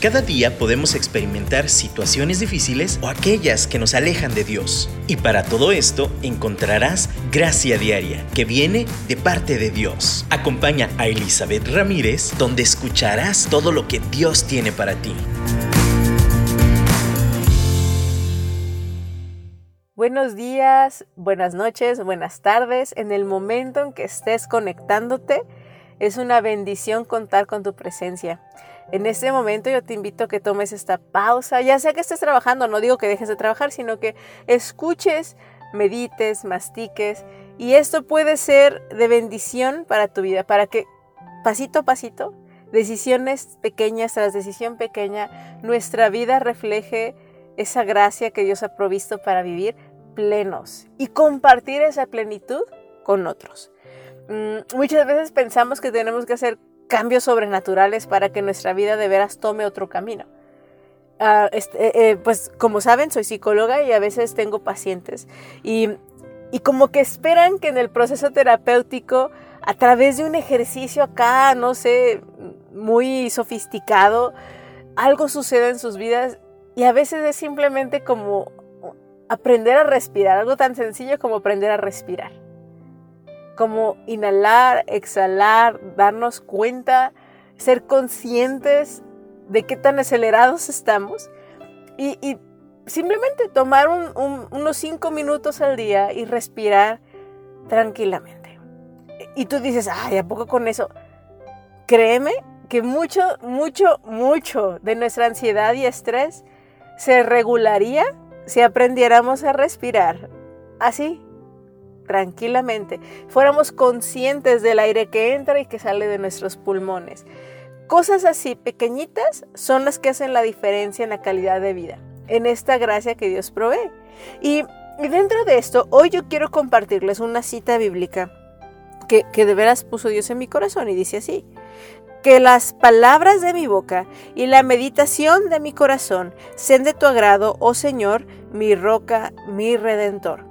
Cada día podemos experimentar situaciones difíciles o aquellas que nos alejan de Dios. Y para todo esto encontrarás gracia diaria que viene de parte de Dios. Acompaña a Elizabeth Ramírez donde escucharás todo lo que Dios tiene para ti. Buenos días, buenas noches, buenas tardes. En el momento en que estés conectándote, es una bendición contar con tu presencia. En este momento yo te invito a que tomes esta pausa, ya sea que estés trabajando, no digo que dejes de trabajar, sino que escuches, medites, mastiques. Y esto puede ser de bendición para tu vida, para que pasito a pasito, decisiones pequeñas tras decisión pequeña, nuestra vida refleje esa gracia que Dios ha provisto para vivir plenos y compartir esa plenitud con otros. Mm, muchas veces pensamos que tenemos que hacer cambios sobrenaturales para que nuestra vida de veras tome otro camino. Ah, este, eh, eh, pues como saben, soy psicóloga y a veces tengo pacientes y, y como que esperan que en el proceso terapéutico, a través de un ejercicio acá, no sé, muy sofisticado, algo suceda en sus vidas y a veces es simplemente como aprender a respirar, algo tan sencillo como aprender a respirar como inhalar, exhalar, darnos cuenta, ser conscientes de qué tan acelerados estamos y, simplemente tomar unos cinco minutos al día y respirar tranquilamente. Y tú dices, ay, ¿a poco con eso? Créeme que mucho, mucho, mucho de nuestra ansiedad y estrés se regularía si aprendiéramos a respirar así, tranquilamente, fuéramos conscientes del aire que entra y que sale de nuestros pulmones. Cosas así pequeñitas son las que hacen la diferencia en la calidad de vida, en esta gracia que Dios provee. Y, dentro de esto, hoy yo quiero compartirles una cita bíblica que, que de veras puso Dios en mi corazón y dice así que las palabras de mi boca y la meditación de mi corazón sean de tu agrado, oh Señor, mi roca, mi redentor.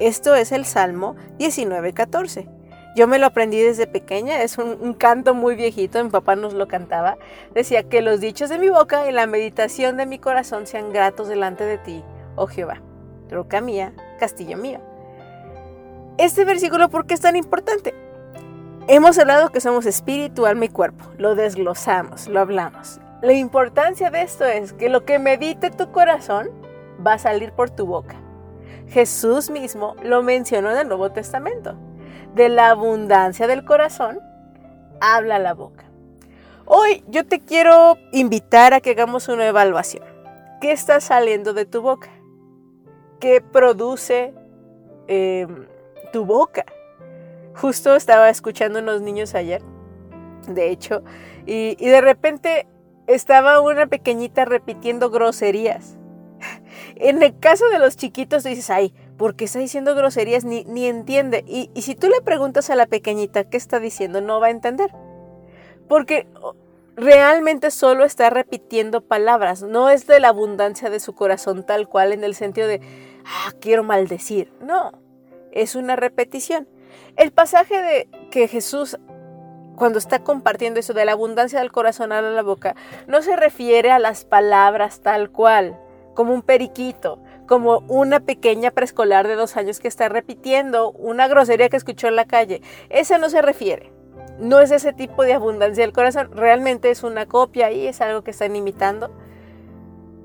Esto es el Salmo 19.14. Yo me lo aprendí desde pequeña, es un, canto muy viejito, mi papá nos lo cantaba. Decía que los dichos de mi boca y la meditación de mi corazón sean gratos delante de ti, oh Jehová, roca mía, castillo mío. Este versículo, ¿por qué es tan importante? Hemos hablado que somos espíritu, alma y cuerpo, lo desglosamos, lo hablamos. La importancia de esto es que lo que medite tu corazón va a salir por tu boca. Jesús mismo lo mencionó en el Nuevo Testamento. De la abundancia del corazón, habla la boca. Hoy yo te quiero invitar a que hagamos una evaluación. ¿Qué está saliendo de tu boca? ¿Qué produce em, tu boca? Justo estaba escuchando unos niños ayer, de hecho, y de repente estaba una pequeñita repitiendo groserías. En el caso de los chiquitos dices, ay, ¿por qué está diciendo groserías? Ni, ni entiende. Y, y si tú le preguntas a la pequeñita qué está diciendo, no va a entender. Porque realmente solo está repitiendo palabras, no es de la abundancia de su corazón tal cual en el sentido de, ah, quiero maldecir. No, es una repetición. El pasaje de que Jesús, cuando está compartiendo eso de la abundancia del corazón a la boca, no se refiere a las palabras tal cual como un periquito, como una pequeña preescolar de dos años que está repitiendo una grosería que escuchó en la calle. Ese no se refiere. No es ese tipo de abundancia del corazón. Realmente es una copia y es algo que están imitando.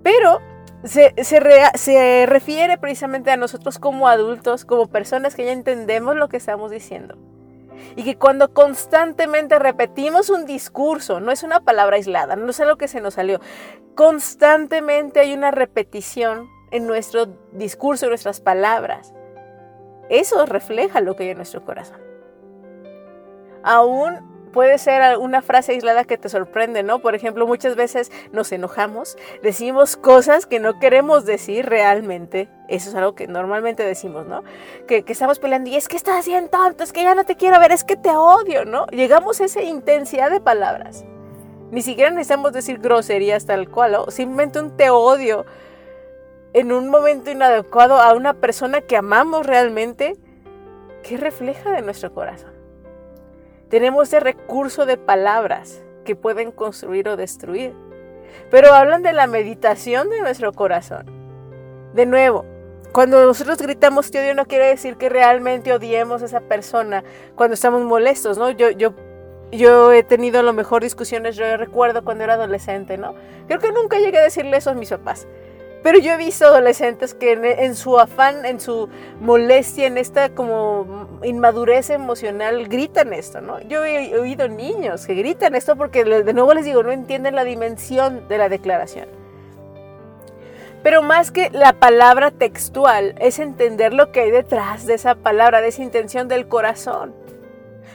Pero se, se refiere precisamente a nosotros como adultos, como personas que ya entendemos lo que estamos diciendo. Y que cuando constantemente repetimos un discurso, no es una palabra aislada, no es algo que se nos salió, constantemente hay una repetición en nuestro discurso, en nuestras palabras. Eso refleja lo que hay en nuestro corazón. Aún puede ser una frase aislada que te sorprende, ¿no? Por ejemplo, muchas veces nos enojamos, decimos cosas que no queremos decir realmente. Eso es algo que normalmente decimos, ¿no? Que, estamos peleando y es que estás haciendo tonto, es que ya no te quiero ver, es que te odio, ¿no? Llegamos a esa intensidad de palabras. Ni siquiera necesitamos decir groserías tal cual, o simplemente un te odio en un momento inadecuado a una persona que amamos realmente, ¿qué refleja de nuestro corazón? Tenemos ese recurso de palabras que pueden construir o destruir. pero hablan de la meditación de nuestro corazón. De nuevo, cuando nosotros gritamos te odio no quiere decir que realmente odiemos a esa persona cuando estamos molestos, ¿no? Yo, yo, yo he tenido a lo mejor discusiones, yo recuerdo cuando era adolescente, ¿no? Creo que nunca llegué a decirle eso a mis papás. Pero yo he visto adolescentes que en, su afán, en su molestia, en esta como inmadurez emocional, gritan esto, ¿no? Yo he oído niños que gritan esto porque de nuevo les digo, no entienden la dimensión de la declaración. Pero más que la palabra textual, es entender lo que hay detrás de esa palabra, de esa intención del corazón.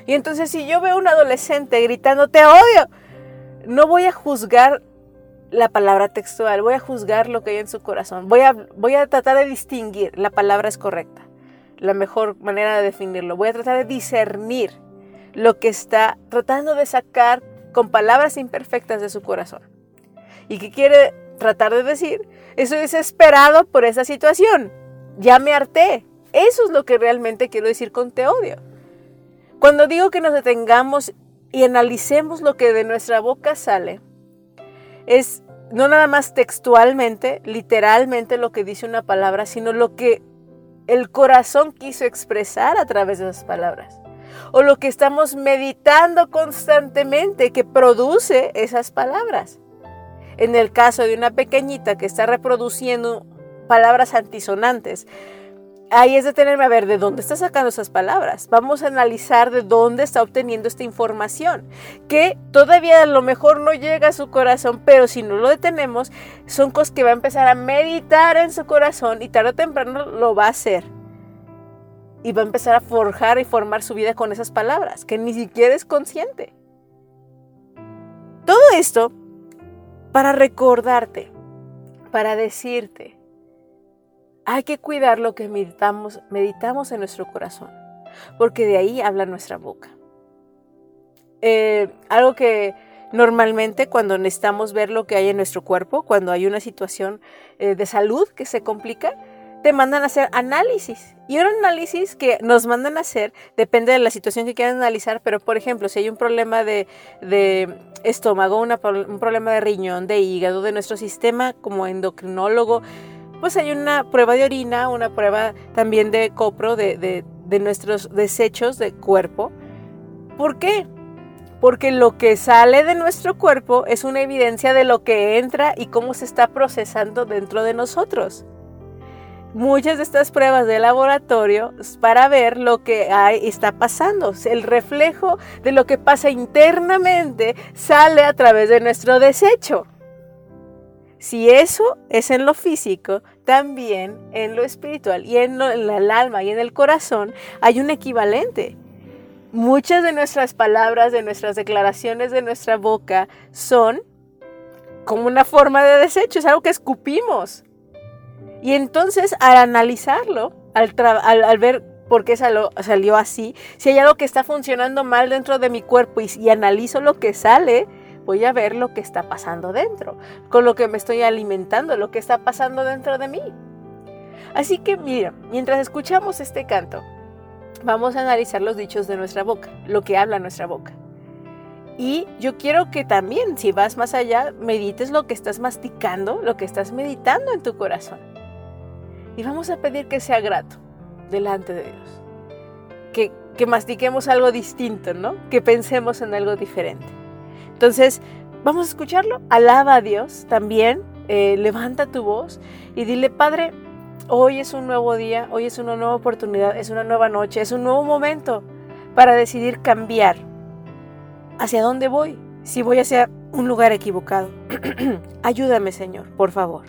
Y entonces si yo veo a un adolescente gritando, te odio, no voy a juzgar la palabra textual, voy a juzgar lo que hay en su corazón, voy a, voy a tratar de distinguir, la palabra es correcta, la mejor manera de definirlo, voy a tratar de discernir lo que está tratando de sacar con palabras imperfectas de su corazón. ¿Y qué quiere tratar de decir? Estoy desesperado por esa situación, ya me harté. Eso es lo que realmente quiero decir con te odio. Cuando digo que nos detengamos y analicemos lo que de nuestra boca sale, es no nada más textualmente, literalmente lo que dice una palabra, sino lo que el corazón quiso expresar a través de esas palabras. O lo que estamos meditando constantemente que produce esas palabras. En el caso de una pequeñita que está reproduciendo palabras antisonantes, ahí es detenerme a ver de dónde está sacando esas palabras. Vamos a analizar de dónde está obteniendo esta información, que todavía a lo mejor no llega a su corazón, pero si no lo detenemos, son cosas que va a empezar a meditar en su corazón y tarde o temprano lo va a hacer. Y va a empezar a forjar y formar su vida con esas palabras, que ni siquiera es consciente. Todo esto para recordarte, para decirte, hay que cuidar lo que meditamos, en nuestro corazón, porque de ahí habla nuestra boca. Eh, algo que normalmente cuando necesitamos ver lo que hay en nuestro cuerpo, cuando hay una situación eh, de salud que se complica, te mandan a hacer análisis. Y un análisis que nos mandan a hacer depende de la situación que quieran analizar, pero por ejemplo, si hay un problema de, estómago, un problema de riñón, de hígado, de nuestro sistema como endocrinólogo, pues hay una prueba de orina, una prueba también de copro, de, nuestros desechos de cuerpo. ¿Por qué? Porque lo que sale de nuestro cuerpo es una evidencia de lo que entra y cómo se está procesando dentro de nosotros. Muchas de estas pruebas de laboratorio para ver lo que está pasando. El reflejo de lo que pasa internamente sale a través de nuestro desecho. Si eso es en lo físico, también en lo espiritual y en, el alma y en el corazón hay un equivalente. Muchas de nuestras palabras, de nuestras declaraciones de nuestra boca son como una forma de desecho, es algo que escupimos. Y entonces al analizarlo, al, ver por qué salió, así, si hay algo que está funcionando mal dentro de mi cuerpo y analizo lo que sale, voy a ver lo que está pasando dentro, con lo que me estoy alimentando, lo que está pasando dentro de mí. Así que mira, mientras escuchamos este canto, vamos a analizar los dichos de nuestra boca, lo que habla nuestra boca. Y yo quiero que también, si vas más allá, medites lo que estás masticando, lo que estás meditando en tu corazón. Y vamos a pedir que sea grato delante de Dios. Que, que mastiquemos algo distinto, ¿no? Que pensemos en algo diferente. Entonces, vamos a escucharlo. Alaba a Dios también. Eh, levanta tu voz y dile, Padre, hoy es un nuevo día, hoy es una nueva oportunidad, es una nueva noche, es un nuevo momento para decidir cambiar. ¿Hacia dónde voy? Si voy hacia un lugar equivocado. Ayúdame, Señor, por favor.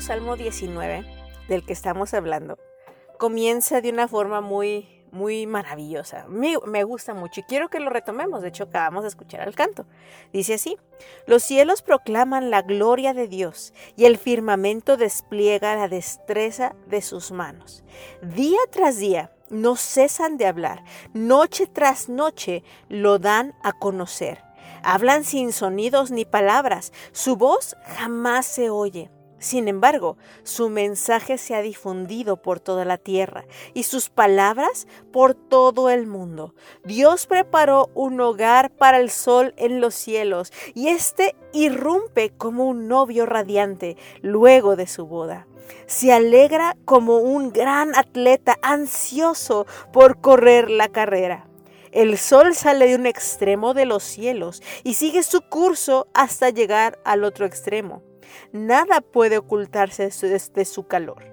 Salmo 19, del que estamos hablando, comienza de una forma muy, muy maravillosa. Me, me, gusta mucho y quiero que lo retomemos. De hecho, acabamos de escuchar el canto. Dice así, los cielos proclaman la gloria de Dios y el firmamento despliega la destreza de sus manos. Día tras día no cesan de hablar, noche tras noche lo dan a conocer. Hablan sin sonidos ni palabras, su voz jamás se oye. Sin embargo, su mensaje se ha difundido por toda la tierra y sus palabras por todo el mundo. Dios preparó un hogar para el sol en los cielos y éste irrumpe como un novio radiante luego de su boda. Se alegra como un gran atleta ansioso por correr la carrera. El sol sale de un extremo de los cielos y sigue su curso hasta llegar al otro extremo. Nada puede ocultarse de su calor.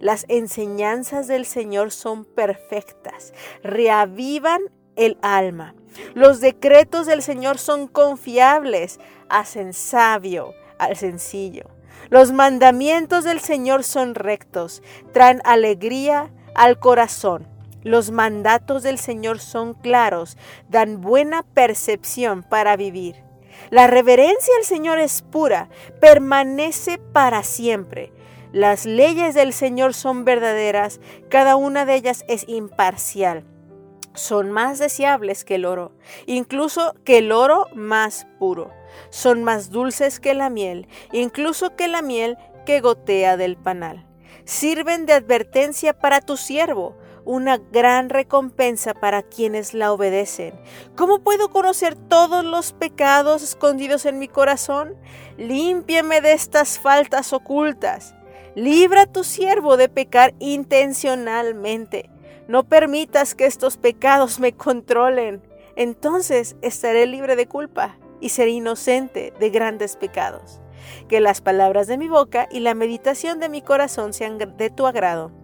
Las enseñanzas del Señor son perfectas, reavivan el alma. Los decretos del Señor son confiables, hacen sabio al sencillo. Los mandamientos del Señor son rectos, traen alegría al corazón. Los mandatos del Señor son claros, dan buena percepción para vivir. La reverencia al Señor es pura, permanece para siempre. Las leyes del Señor son verdaderas, cada una de ellas es imparcial. Son más deseables que el oro, incluso que el oro más puro. Son más dulces que la miel, incluso que la miel que gotea del panal. Sirven de advertencia para tu siervo, una gran recompensa para quienes la obedecen. ¿Cómo puedo conocer todos los pecados escondidos en mi corazón? Límpiame de estas faltas ocultas. Libra a tu siervo de pecar intencionalmente. No permitas que estos pecados me controlen. Entonces estaré libre de culpa y seré inocente de grandes pecados. Que las palabras de mi boca y la meditación de mi corazón sean de tu agrado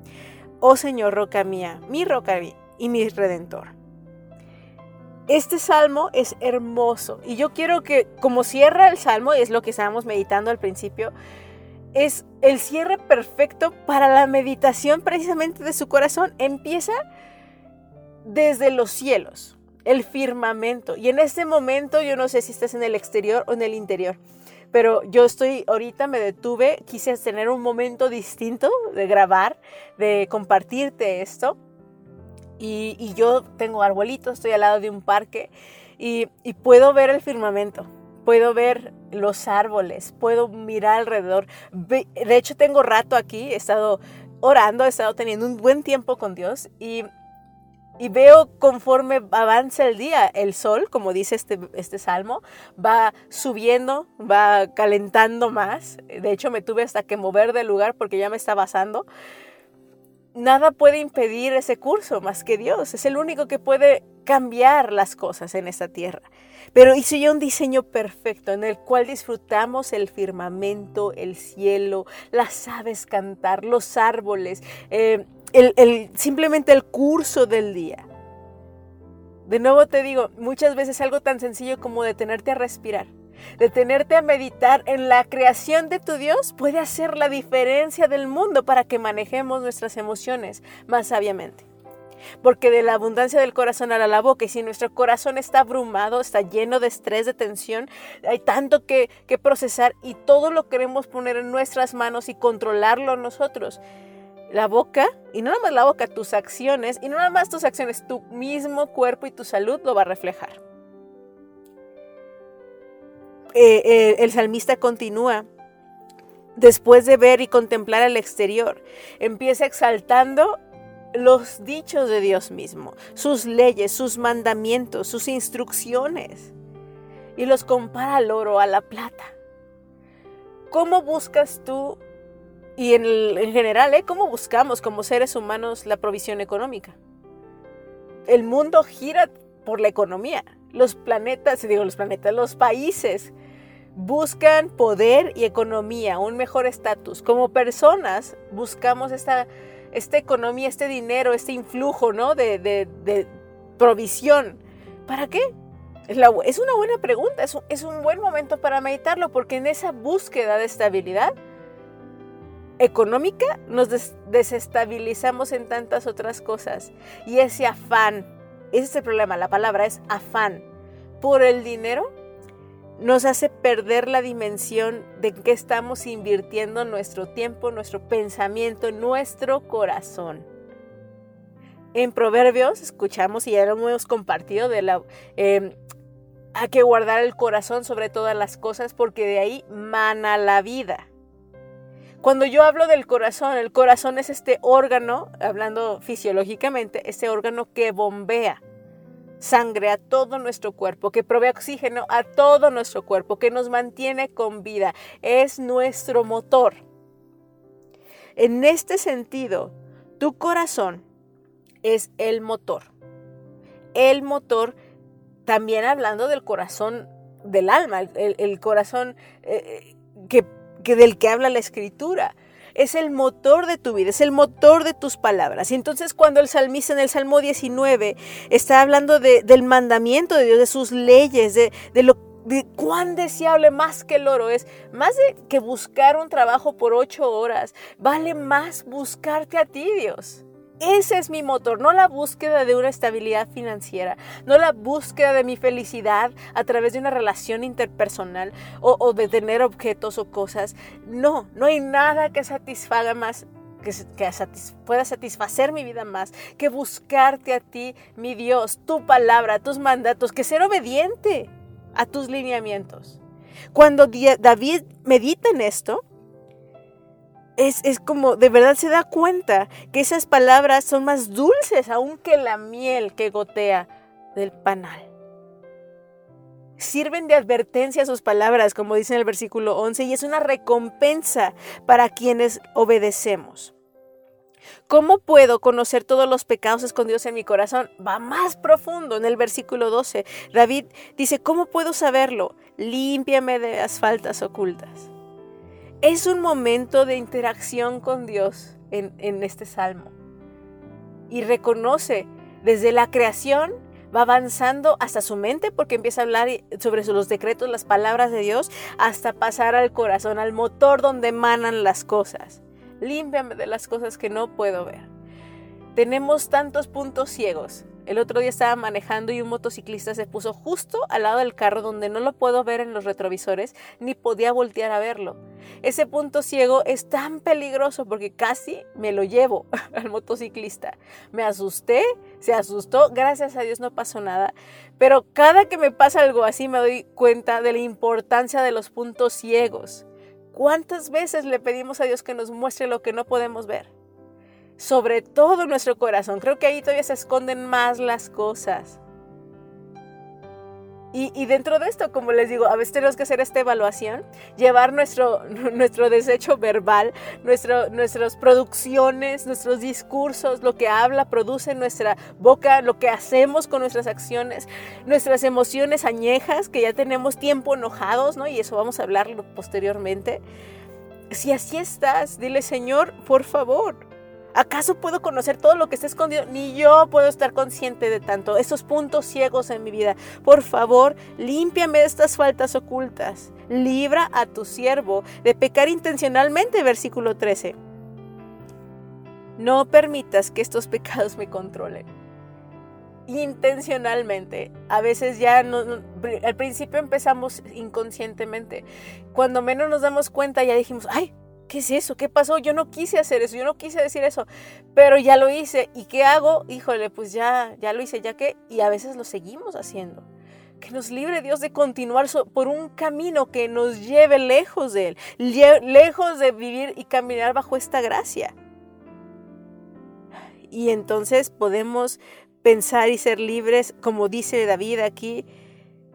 oh Señor, roca mía, mi roca y mi redentor. Este salmo es hermoso y yo quiero que, como cierra el salmo, es lo que estábamos meditando al principio, es el cierre perfecto para la meditación precisamente de su corazón. Empieza desde los cielos, el firmamento. Y en este momento, yo no sé si estás en el exterior o en el interior, pero yo estoy, ahorita me detuve, quise tener un momento distinto de grabar, de compartirte esto. Y, yo tengo arbolitos, estoy al lado de un parque y, y puedo ver el firmamento puedo ver los árboles, puedo mirar alrededor. De hecho, tengo rato aquí, he estado orando, he estado teniendo un buen tiempo con Dios y, y veo conforme avanza el día, el sol, como dice este, este salmo, va subiendo, va calentando más. De hecho, me tuve hasta que mover del lugar porque ya me estaba asando. Nada puede impedir ese curso más que Dios. Es el único que puede cambiar las cosas en esta tierra. Pero hice yo un diseño perfecto en el cual disfrutamos el firmamento, el cielo, las aves cantar, los árboles, eh, el, simplemente el curso del día. De nuevo te digo, muchas veces algo tan sencillo como detenerte a respirar, detenerte a meditar en la creación de tu Dios puede hacer la diferencia del mundo para que manejemos nuestras emociones más sabiamente porque de la abundancia del corazón a la boca, y si nuestro corazón está abrumado, está lleno de estrés, de tensión, hay tanto que, que procesar y todo lo queremos poner en nuestras manos y controlarlo nosotros. La boca, y no nada más la boca, tus acciones, y no nada más tus acciones, tu mismo cuerpo y tu salud lo va a reflejar. Eh, eh, el salmista continúa después de ver y contemplar el exterior, empieza exaltando los dichos de Dios mismo, sus leyes, sus mandamientos, sus instrucciones, y los compara al oro, a la plata. ¿Cómo buscas tú, y en, general, ¿eh? cómo buscamos como seres humanos la provisión económica? El mundo gira por la economía. Los planetas, digo los planetas, los países buscan poder y economía, un mejor estatus. Como personas buscamos esta esta economía, este dinero, este influjo, ¿no? De, provisión. ¿Para qué? Es, una buena pregunta, es un, es un buen momento para meditarlo, porque en esa búsqueda de estabilidad económica nos desestabilizamos en tantas otras cosas. Y ese afán, ese es el problema, la palabra es afán por el dinero nos hace perder la dimensión de que estamos invirtiendo nuestro tiempo, nuestro pensamiento, nuestro corazón. En Proverbios escuchamos y ya lo hemos compartido de la... Em, hay que guardar el corazón sobre todas las cosas porque de ahí mana la vida. Cuando yo hablo del corazón, el corazón es este órgano, hablando fisiológicamente, este órgano que bombea sangre a todo nuestro cuerpo, que provee oxígeno a todo nuestro cuerpo, que nos mantiene con vida. Es nuestro motor. En este sentido, tu corazón es el motor. El motor, también hablando del corazón del alma, el, corazón eh, que, del que habla la escritura es el motor de tu vida, es el motor de tus palabras. Y entonces cuando el salmista en el Salmo 19 está hablando del mandamiento de Dios, de sus leyes, de, de lo de cuán deseable más que el oro es, más de que buscar un trabajo por ocho horas, vale más buscarte a ti, Dios. Ese es mi motor, no la búsqueda de una estabilidad financiera, no la búsqueda de mi felicidad a través de una relación interpersonal o, de tener objetos o cosas. No, no hay nada que satisfaga más que, pueda satisfacer mi vida más, que buscarte a ti, mi Dios, tu palabra, tus mandatos, que ser obediente a tus lineamientos. Cuando David medita en esto, es, como de verdad se da cuenta que esas palabras son más dulces aún que la miel que gotea del panal. Sirven de advertencia sus palabras, como dice en el versículo 11, y es una recompensa para quienes obedecemos. ¿Cómo puedo conocer todos los pecados escondidos en mi corazón? Va más profundo en el versículo 12. David dice, ¿cómo puedo saberlo? Límpiame de las faltas ocultas. Es un momento de interacción con Dios en, este salmo. Y reconoce desde la creación va avanzando hasta su mente porque empieza a hablar sobre los decretos, las palabras de Dios, hasta pasar al corazón, al motor donde emanan las cosas. Límpiame de las cosas que no puedo ver. Tenemos tantos puntos ciegos El otro día estaba manejando y un motociclista se puso justo al lado del carro donde no lo puedo ver en los retrovisores ni podía voltear a verlo. Ese punto ciego es tan peligroso porque casi me lo llevo al motociclista. Me asusté, se asustó, gracias a Dios no pasó nada, pero cada que me pasa algo así me doy cuenta de la importancia de los puntos ciegos. ¿Cuántas veces le pedimos a Dios que nos muestre lo que no podemos ver? Sobre todo nuestro corazón. Creo que ahí todavía se esconden más las cosas. Y, dentro de esto, como les digo, a veces tenemos que hacer esta evaluación, llevar nuestro, nuestro desecho verbal, nuestro, nuestras producciones, nuestros discursos, lo que habla, produce nuestra boca, lo que hacemos con nuestras acciones, nuestras emociones añejas, que ya tenemos tiempo enojados, ¿no? Y eso vamos a hablarlo posteriormente. Si así estás, dile, Señor, por favor, ¿Acaso puedo conocer todo lo que está escondido? Ni yo puedo estar consciente de tanto. Esos puntos ciegos en mi vida. Por favor, límpiame de estas faltas ocultas. Libra a tu siervo de pecar intencionalmente, versículo 13. No permitas que estos pecados me controlen. Intencionalmente. A veces ya no, al principio empezamos inconscientemente. Cuando menos nos damos cuenta ya dijimos, ay, ¿qué es eso? ¿Qué pasó? Yo no quise hacer eso, yo no quise decir eso, pero ya lo hice. ¿Y qué hago? Híjole, pues ya, ya lo hice, ya que, y a veces lo seguimos haciendo. Que nos libre Dios de continuar por un camino que nos lleve lejos de Él, lejos de vivir y caminar bajo esta gracia. Y entonces podemos pensar y ser libres, como dice David aquí,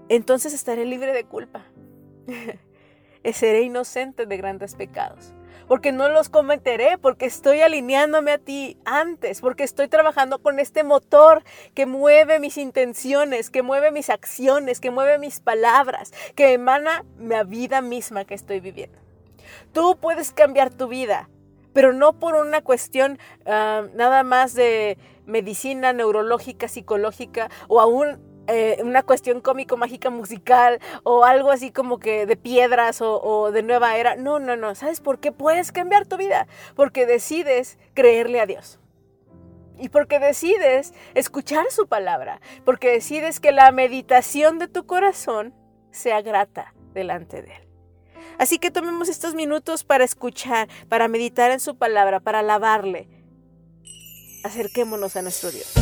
entonces estaré libre de culpa. Seré inocente de grandes pecados porque no los cometeré, porque estoy alineándome a ti antes, porque estoy trabajando con este motor que mueve mis intenciones, que mueve mis acciones, que mueve mis palabras, que emana la vida misma que estoy viviendo. Tú puedes cambiar tu vida, pero no por una cuestión ah, nada más de medicina neurológica, psicológica o aún eh, una cuestión cómico, mágica, musical o algo así como que de piedras o, o, de nueva era. No, no, no. ¿Sabes por qué puedes cambiar tu vida? Porque decides creerle a Dios. Y porque decides escuchar su palabra. Porque decides que la meditación de tu corazón sea grata delante de Él. Así que tomemos estos minutos para escuchar, para meditar en su palabra, para alabarle. Acerquémonos a nuestro Dios.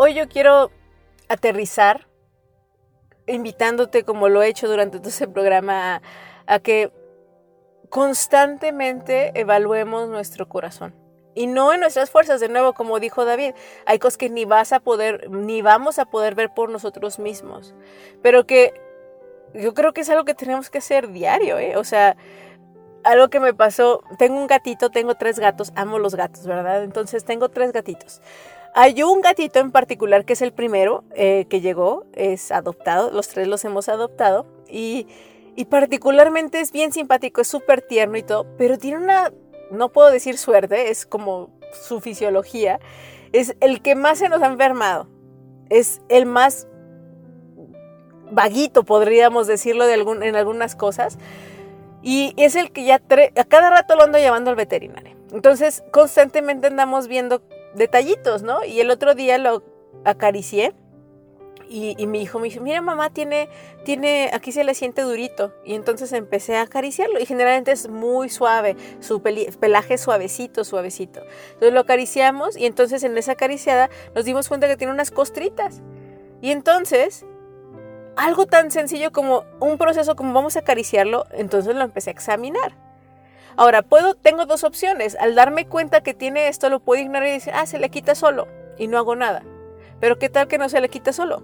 Hoy yo quiero aterrizar, invitándote como lo he hecho durante todo ese programa, a, a que constantemente evaluemos nuestro corazón. Y no en nuestras fuerzas, de nuevo, como dijo David, hay cosas que ni vas a poder, ni vamos a poder ver por nosotros mismos. Pero que yo creo que es algo que tenemos que hacer diario, ¿eh? O sea, algo que me pasó, tengo un gatito, tengo tres gatos, amo los gatos, ¿verdad? Entonces tengo tres gatitos. Hay un gatito en particular que es el primero eh, que llegó, es adoptado, los tres los hemos adoptado y, particularmente es bien simpático, es súper tierno y todo, pero tiene una, no puedo decir suerte, es como su fisiología, es el que más se nos ha enfermado, es el más vaguito, podríamos decirlo en algunas cosas, y es el que ya a cada rato lo ando llevando al veterinario. Entonces, constantemente andamos viendo detallitos, ¿no? Y el otro día lo acaricié y, mi hijo me dijo, mira mamá, tiene, tiene, aquí se le siente durito. Y entonces empecé a acariciarlo y generalmente es muy suave, su pelaje suavecito, suavecito. Entonces lo acariciamos y entonces en esa acariciada nos dimos cuenta que tiene unas costritas. Y entonces, algo tan sencillo como un proceso como vamos a acariciarlo, entonces lo empecé a examinar. Ahora, puedo, tengo dos opciones. Al darme cuenta que tiene esto, lo puedo ignorar y decir, ah, se le quita solo y no hago nada. Pero ¿qué tal que no se le quita solo?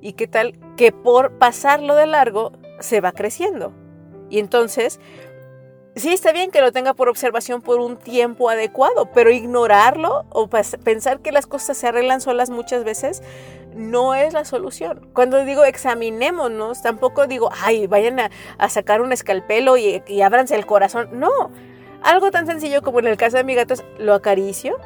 ¿Y qué tal que por pasarlo de largo se va creciendo? Y entonces, sí está bien que lo tenga por observación por un tiempo adecuado, pero ignorarlo o pensar que las cosas se arreglan solas muchas veces no es la solución. Cuando digo examinémonos, tampoco digo, ay, vayan a, sacar un escalpelo y, y ábranse el corazón. No, algo tan sencillo como en el caso de mi gato es lo acaricio.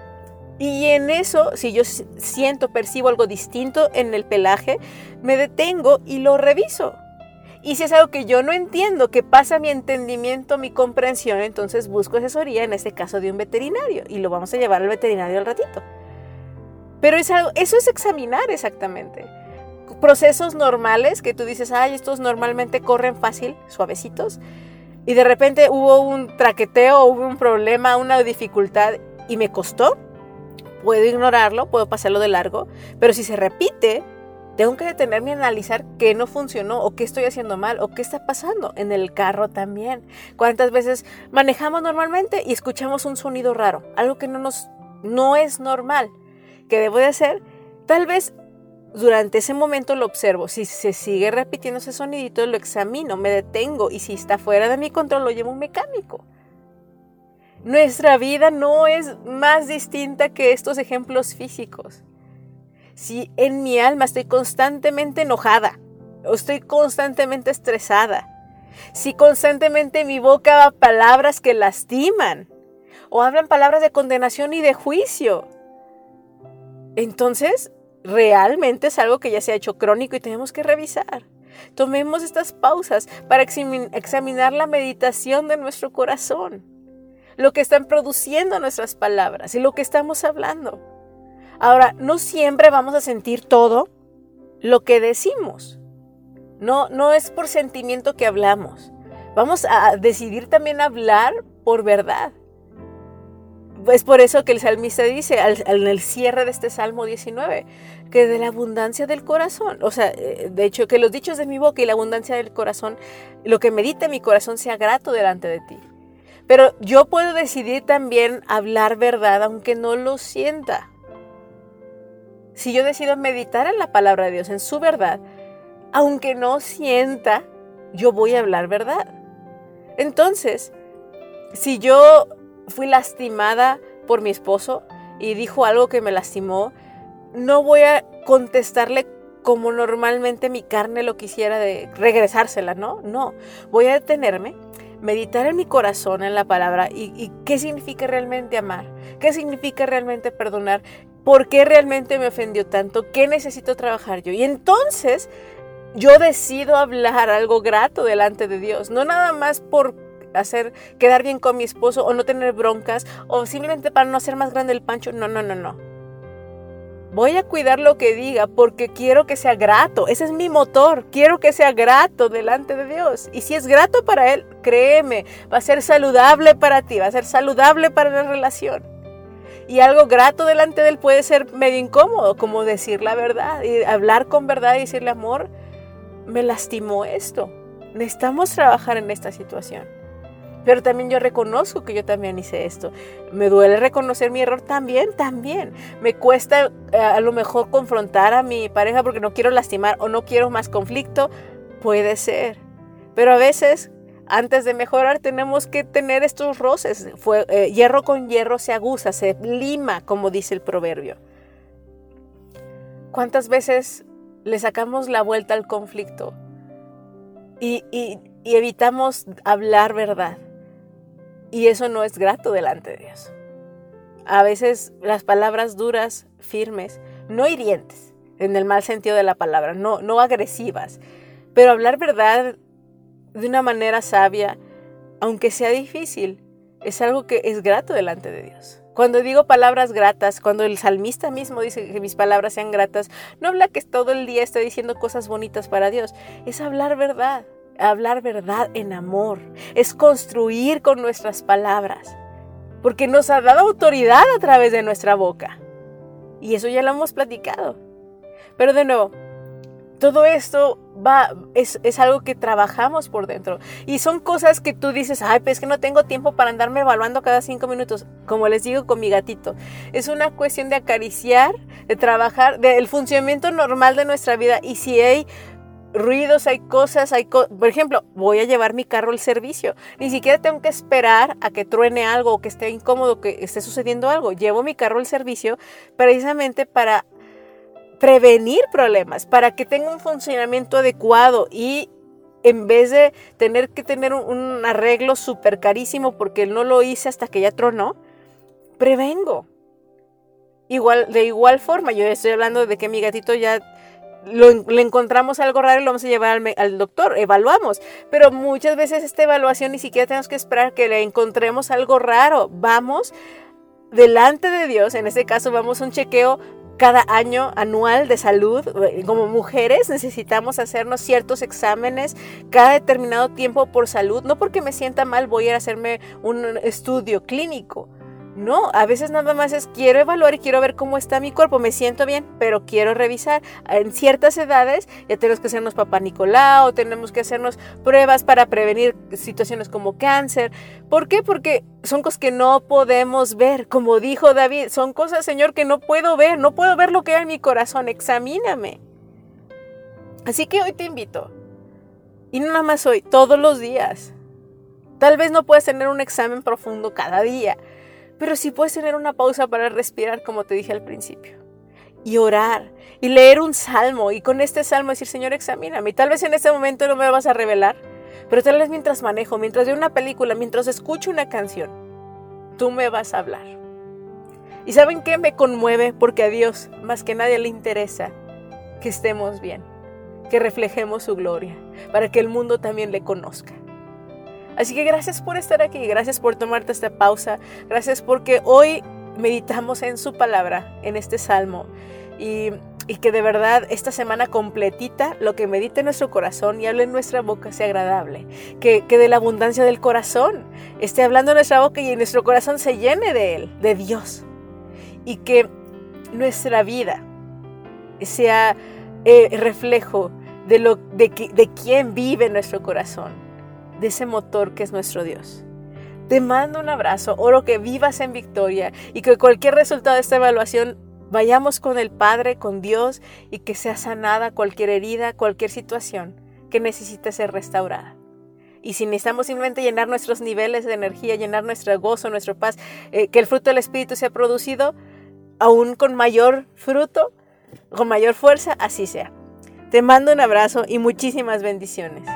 Y en eso, si yo siento, percibo algo distinto en el pelaje, me detengo y lo reviso. Y si es algo que yo no entiendo, que pasa mi entendimiento, mi comprensión, entonces busco asesoría, en este caso de un veterinario, y lo vamos a llevar al veterinario al ratito. Pero eso es examinar exactamente. Procesos normales que tú dices, ay, estos normalmente corren fácil, suavecitos, y de repente hubo un traqueteo, hubo un problema, una dificultad, y me costó, puedo ignorarlo, puedo pasarlo de largo, pero si se repite, tengo que detenerme a analizar qué no funcionó o qué estoy haciendo mal o qué está pasando en el carro también. ¿Cuántas veces manejamos normalmente y escuchamos un sonido raro, algo que no nos no es normal? ¿Qué debo de hacer? Tal vez durante ese momento lo observo. Si se sigue repitiendo ese sonidito, lo examino, me detengo y si está fuera de mi control, lo llevo a un mecánico. Nuestra vida no es más distinta que estos ejemplos físicos. Si en mi alma estoy constantemente enojada, o estoy constantemente estresada, si constantemente mi boca va palabras que lastiman, o hablan palabras de condenación y de juicio, entonces realmente es algo que ya se ha hecho crónico y tenemos que revisar. Tomemos estas pausas para examinar la meditación de nuestro corazón lo que están produciendo nuestras palabras y lo que estamos hablando. Ahora, no siempre vamos a sentir todo lo que decimos. No, no es por sentimiento que hablamos. Vamos a decidir también hablar por verdad. Es por eso que el salmista dice en el cierre de este Salmo 19, que de la abundancia del corazón, o sea, eh, de hecho, que los dichos de mi boca y la abundancia del corazón, lo que medita mi corazón sea grato delante de ti. Pero yo puedo decidir también hablar verdad aunque no lo sienta. Si yo decido meditar en la palabra de Dios, en su verdad, aunque no sienta, yo voy a hablar verdad. Entonces, si yo fui lastimada por mi esposo y dijo algo que me lastimó, no voy a contestarle como normalmente mi carne lo quisiera de regresársela, ¿no? No, voy a detenerme meditar en mi corazón en la palabra y, qué significa realmente amar, qué significa realmente perdonar, por qué realmente me ofendió tanto, qué necesito trabajar yo. Y entonces yo decido hablar algo grato delante de Dios, no nada más por hacer quedar bien con mi esposo o no tener broncas o simplemente para no hacer más grande el pancho, no, no, no, no. Voy a cuidar lo que diga porque quiero que sea grato. Ese es mi motor. Quiero que sea grato delante de Dios. Y si es grato para Él, créeme, va a ser saludable para ti, va a ser saludable para la relación. Y algo grato delante de Él puede ser medio incómodo, como decir la verdad y hablar con verdad y decirle amor, me lastimó esto. Necesitamos trabajar en esta situación. Pero también yo reconozco que yo también hice esto. Me duele reconocer mi error también, también. Me cuesta eh, a lo mejor confrontar a mi pareja porque no quiero lastimar o no quiero más conflicto. Puede ser. Pero a veces, antes de mejorar, tenemos que tener estos roces. Fue, eh, hierro con hierro se aguza, se lima, como dice el proverbio. ¿Cuántas veces le sacamos la vuelta al conflicto y, y evitamos hablar verdad? Y eso no es grato delante de Dios. A veces las palabras duras, firmes, no hirientes, en el mal sentido de la palabra, no, no agresivas, pero hablar verdad de una manera sabia, aunque sea difícil, es algo que es grato delante de Dios. Cuando digo palabras gratas, cuando el salmista mismo dice que mis palabras sean gratas, no habla que todo el día esté diciendo cosas bonitas para Dios, es hablar verdad hablar verdad en amor, es construir con nuestras palabras, porque nos ha dado autoridad a través de nuestra boca. Y eso ya lo hemos platicado. Pero de nuevo, todo esto va, es, es, algo que trabajamos por dentro. Y son cosas que tú dices, ay, pues es que no tengo tiempo para andarme evaluando cada cinco minutos. Como les digo con mi gatito. Es una cuestión de acariciar, de trabajar, del funcionamiento normal de nuestra vida. Y si hay ruidos, hay cosas, hay por ejemplo, voy a llevar mi carro al servicio. Ni siquiera tengo que esperar a que truene algo o que esté incómodo, que esté sucediendo algo. Llevo mi carro al servicio precisamente para prevenir problemas, para que tenga un funcionamiento adecuado y en vez de tener que tener un, arreglo súper carísimo porque no lo hice hasta que ya tronó, prevengo. Igual, de igual forma, yo estoy hablando de que mi gatito ya le encontramos algo raro y lo vamos a llevar al, doctor, evaluamos. Pero muchas veces esta evaluación ni siquiera tenemos que esperar que le encontremos algo raro. Vamos delante de Dios, en este caso vamos a un chequeo cada año anual de salud. Como mujeres necesitamos hacernos ciertos exámenes cada determinado tiempo por salud. No porque me sienta mal voy a ir a hacerme un estudio clínico no, a veces nada más es quiero evaluar y quiero ver cómo está mi cuerpo, me siento bien, pero quiero revisar. En ciertas edades ya tenemos que hacernos papá Nicolau, tenemos que hacernos pruebas para prevenir situaciones como cáncer. ¿Por qué? Porque son cosas que no podemos ver. Como dijo David, son cosas, Señor, que no puedo ver, no puedo ver lo que hay en mi corazón, examíname. Así que hoy te invito, y no nada más hoy, todos los días, Tal vez no puedes tener un examen profundo cada día, pero sí puedes tener una pausa para respirar, como te dije al principio. Y orar, y leer un salmo, y con este salmo decir, Señor, examíname. Y tal vez en este momento no me vas a revelar, pero tal vez mientras manejo, mientras veo una película, mientras escucho una canción, tú me vas a hablar. ¿Y saben qué me conmueve? Porque a Dios más que nadie le interesa que estemos bien, que reflejemos su gloria, para que el mundo también le conozca. Así que gracias por estar aquí, gracias por tomarte esta pausa, gracias porque hoy meditamos en su palabra, en este salmo. Y, que de verdad esta semana completita lo que medite en nuestro corazón y hable en nuestra boca sea agradable. Que, de la abundancia del corazón esté hablando en nuestra boca y en nuestro corazón se llene de Él, de Dios. Y que nuestra vida sea eh, reflejo de, lo, de, de quién vive nuestro corazón de ese motor que es nuestro Dios. Te mando un abrazo, oro que vivas en victoria y que cualquier resultado de esta evaluación vayamos con el Padre, con Dios y que sea sanada cualquier herida, cualquier situación que necesite ser restaurada. Y si necesitamos simplemente llenar nuestros niveles de energía, llenar nuestro gozo, nuestra paz, eh, que el fruto del Espíritu sea producido aún con mayor fruto, con mayor fuerza, así sea. Te mando un abrazo y muchísimas bendiciones.